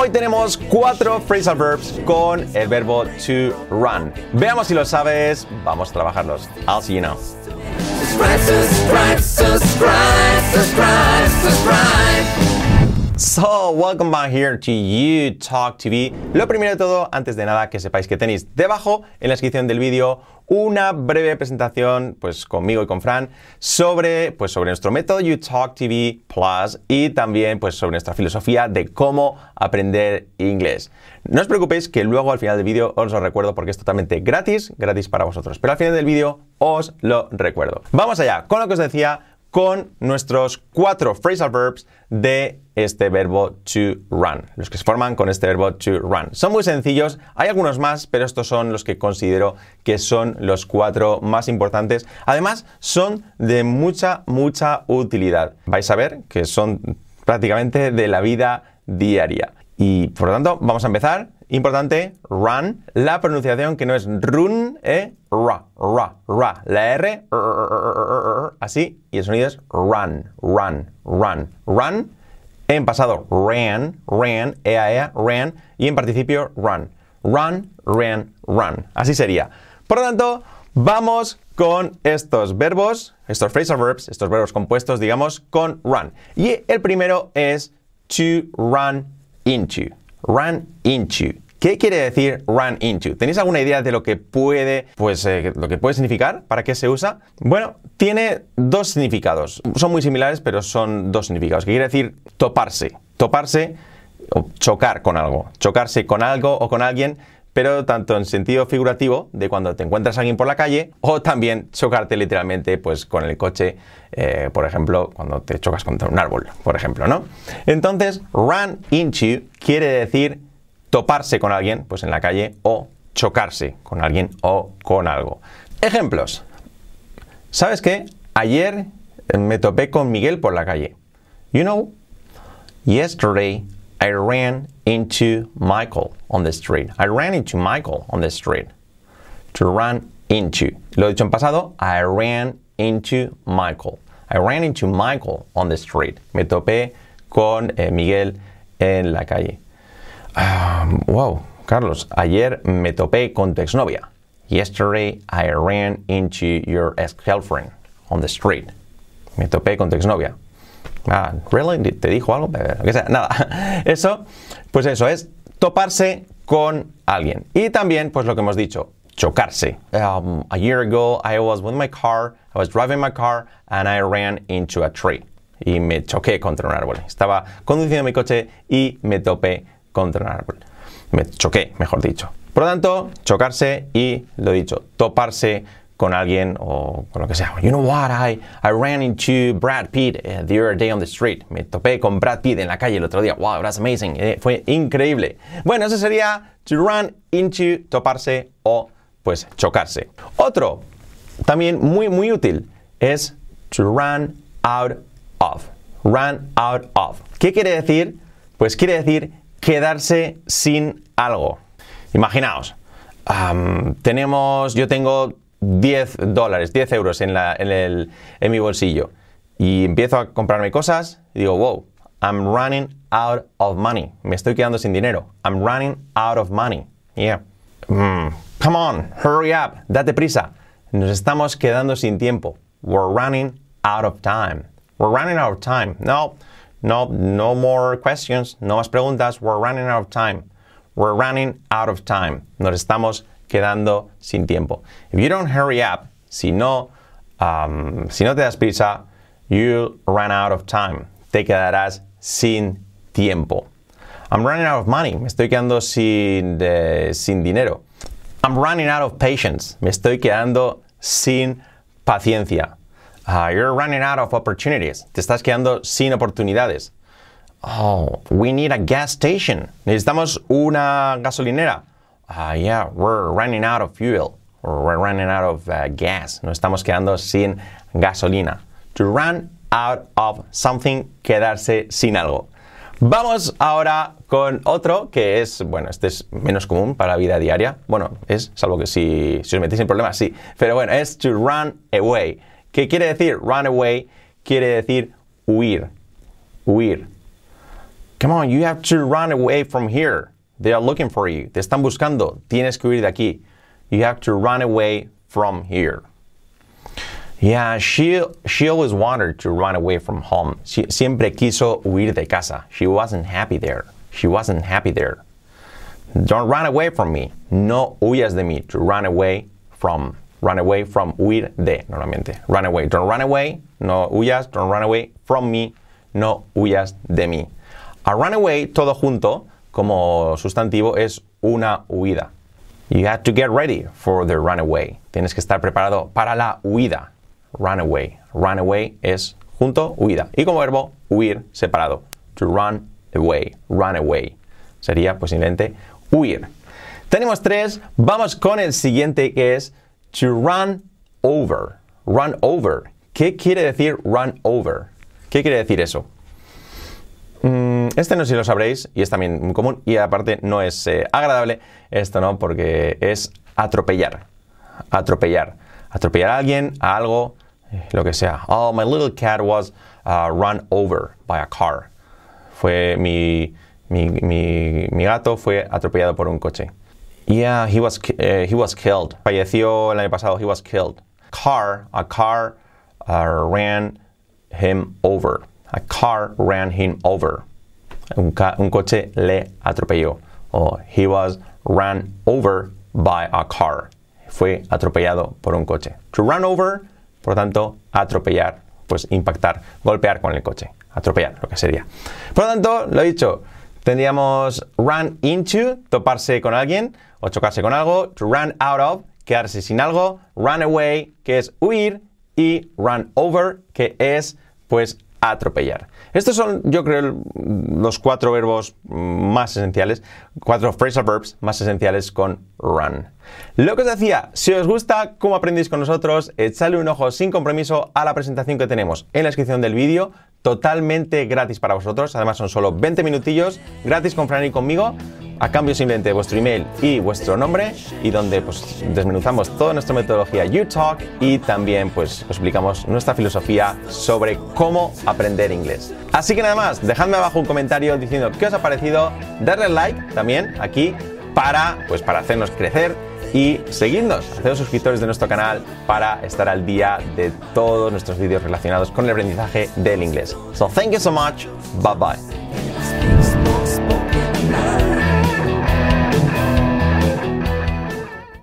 Hoy tenemos cuatro phrasal verbs con el verbo to run. Veamos si lo sabes, vamos a trabajarlos. I'll see you now. So, welcome back here to You Talk TV. Lo primero de todo, antes de nada, que sepáis que tenéis debajo en la descripción del vídeo una breve presentación, pues conmigo y con Fran, sobre, pues, sobre nuestro método You Talk TV Plus y también, pues, sobre nuestra filosofía de cómo aprender inglés. No os preocupéis que luego al final del vídeo os lo recuerdo porque es totalmente gratis, gratis para vosotros. Pero al final del vídeo os lo recuerdo. Vamos allá con lo que os decía con nuestros cuatro phrasal verbs de este verbo to run, los que se forman con este verbo to run. Son muy sencillos, hay algunos más, pero estos son los que considero que son los cuatro más importantes. Además, son de mucha, mucha utilidad. Vais a ver que son prácticamente de la vida diaria. Y por lo tanto, vamos a empezar. Importante, run. La pronunciación que no es run, eh, ra, ra, ra. La R, así, y el sonido es run, run, run, run. En pasado, ran, ran, ea, ea, ran. Y en participio, run. Run, ran, run. Así sería. Por lo tanto, vamos con estos verbos, estos phrasal verbs, estos verbos compuestos, digamos, con run. Y el primero es to run into. Run into. ¿Qué quiere decir run into? ¿Tenéis alguna idea de lo que puede, pues, eh, lo que puede significar? ¿Para qué se usa? Bueno, tiene dos significados. Son muy similares, pero son dos significados. ¿Qué quiere decir toparse? Toparse o chocar con algo. Chocarse con algo o con alguien pero tanto en sentido figurativo de cuando te encuentras a alguien por la calle o también chocarte literalmente pues con el coche, eh, por ejemplo, cuando te chocas contra un árbol, por ejemplo, ¿no? Entonces, run into quiere decir toparse con alguien, pues en la calle, o chocarse con alguien o con algo. Ejemplos. ¿Sabes qué? Ayer me topé con Miguel por la calle. You know, yesterday I ran into Michael on the street. I ran into Michael on the street. To run into. Lo he dicho en pasado. I ran into Michael. I ran into Michael on the street. Me topé con eh, Miguel en la calle. Um, wow, Carlos, ayer me topé con tu exnovia. Yesterday I ran into your ex-girlfriend on the street. Me topé con tu exnovia. Ah, ¿really? ¿Te dijo algo? Que sea, nada. Eso, pues eso es toparse con alguien. Y también, pues lo que hemos dicho, chocarse. Um, a year ago, I was with my car, I was driving my car, and I ran into a tree. Y me choqué contra un árbol. Estaba conduciendo mi coche y me topé contra un árbol. Me choqué, mejor dicho. Por lo tanto, chocarse y, lo dicho, toparse con alguien o con lo que sea. You know what? I, I ran into Brad Pitt uh, the other day on the street. Me topé con Brad Pitt en la calle el otro día. Wow, that's amazing. Eh, fue increíble. Bueno, eso sería to run into, toparse o pues chocarse. Otro, también muy, muy útil, es to run out of. Run out of. ¿Qué quiere decir? Pues quiere decir quedarse sin algo. Imaginaos, tenemos, yo tengo 10 dólares, 10 euros en, el, en mi bolsillo y empiezo a comprarme cosas y digo, wow, I'm running out of money. Me estoy quedando sin dinero. I'm running out of money. Yeah. Mm, come on, hurry up, date prisa. Nos estamos quedando sin tiempo. We're running out of time. We're running out of time. No, no, no more questions, no más preguntas. We're running out of time. We're running out of time. Nos estamos quedando sin tiempo. If you don't hurry up, si no, um, si no te das prisa, you'll run out of time. Te quedarás sin tiempo. I'm running out of money. Me estoy quedando sin, sin dinero. I'm running out of patience. Me estoy quedando sin paciencia. Uh, you're running out of opportunities. Te estás quedando sin oportunidades. Oh, we need a gas station. Necesitamos una gasolinera. Uh, yeah, we're running out of fuel. We're running out of uh, gas. Nos estamos quedando sin gasolina. To run out of something, quedarse sin algo. Vamos ahora con otro que es, bueno, este es menos común para la vida diaria. Bueno, es, salvo que si, si os metéis en problemas, sí. Pero bueno, es to run away. ¿Qué quiere decir run away? Quiere decir huir. Huir. Come on, you have to run away from here. They are looking for you. Te están buscando. Tienes que huir de aquí. You have to run away from here. Yeah, she, she always wanted to run away from home. Sie- siempre quiso huir de casa. She wasn't happy there. She wasn't happy there. Don't run away from me. No huyas de mí. To run away from. Run away from. Huir de, normalmente. Run away. Don't run away. No huyas. Don't run away from me. No huyas de mí. A run away, todo junto, como sustantivo, es una huida. You have to get ready for the runaway. Tienes que estar preparado para la huida. Runaway. Runaway es junto, huida. Y como verbo, huir, separado. To run away. Run away. Sería posiblemente huir. Tenemos tres. Vamos con el siguiente que es to run over. Run over. ¿Qué quiere decir run over? ¿Qué quiere decir eso? Este no sé si lo sabréis y es también muy común y aparte no es eh, agradable esto, ¿no? Porque es atropellar. Atropellar. Atropellar a alguien, a algo, eh, lo que sea. Oh, my little cat was uh, run over by a car. Fue mi, mi, mi, gato fue atropellado por un coche. Yeah, he was, eh, he was killed. Falleció el año pasado, he was killed. Car, a car uh, ran him over. A car ran him over. Un, coche le atropelló. O he was ran over by a car. Fue atropellado por un coche. To run over, por tanto, atropellar, pues impactar, golpear con el coche. Atropellar, lo que sería. Por lo tanto, lo he dicho, tendríamos run into, toparse con alguien o chocarse con algo. To run out of, quedarse sin algo. Run away, que es huir. Y run over, que es, pues, atropellar. Estos son, yo creo, los cuatro verbos más esenciales, cuatro phrasal verbs más esenciales con run. Lo que os decía, si os gusta cómo aprendéis con nosotros, echadle un ojo sin compromiso a la presentación que tenemos en la descripción del vídeo, totalmente gratis para vosotros, además son solo 20 minutillos, gratis con Fran y conmigo, a cambio simplemente de vuestro email y vuestro nombre y donde pues desmenuzamos toda nuestra metodología UTalk y también pues os explicamos nuestra filosofía sobre cómo aprender inglés. Así que nada más, dejadme abajo un comentario diciendo qué os ha parecido, darle like también aquí para pues para hacernos crecer y seguidnos, haceros suscriptores de nuestro canal para estar al día de todos nuestros vídeos relacionados con el aprendizaje del inglés. So thank you so much. Bye bye.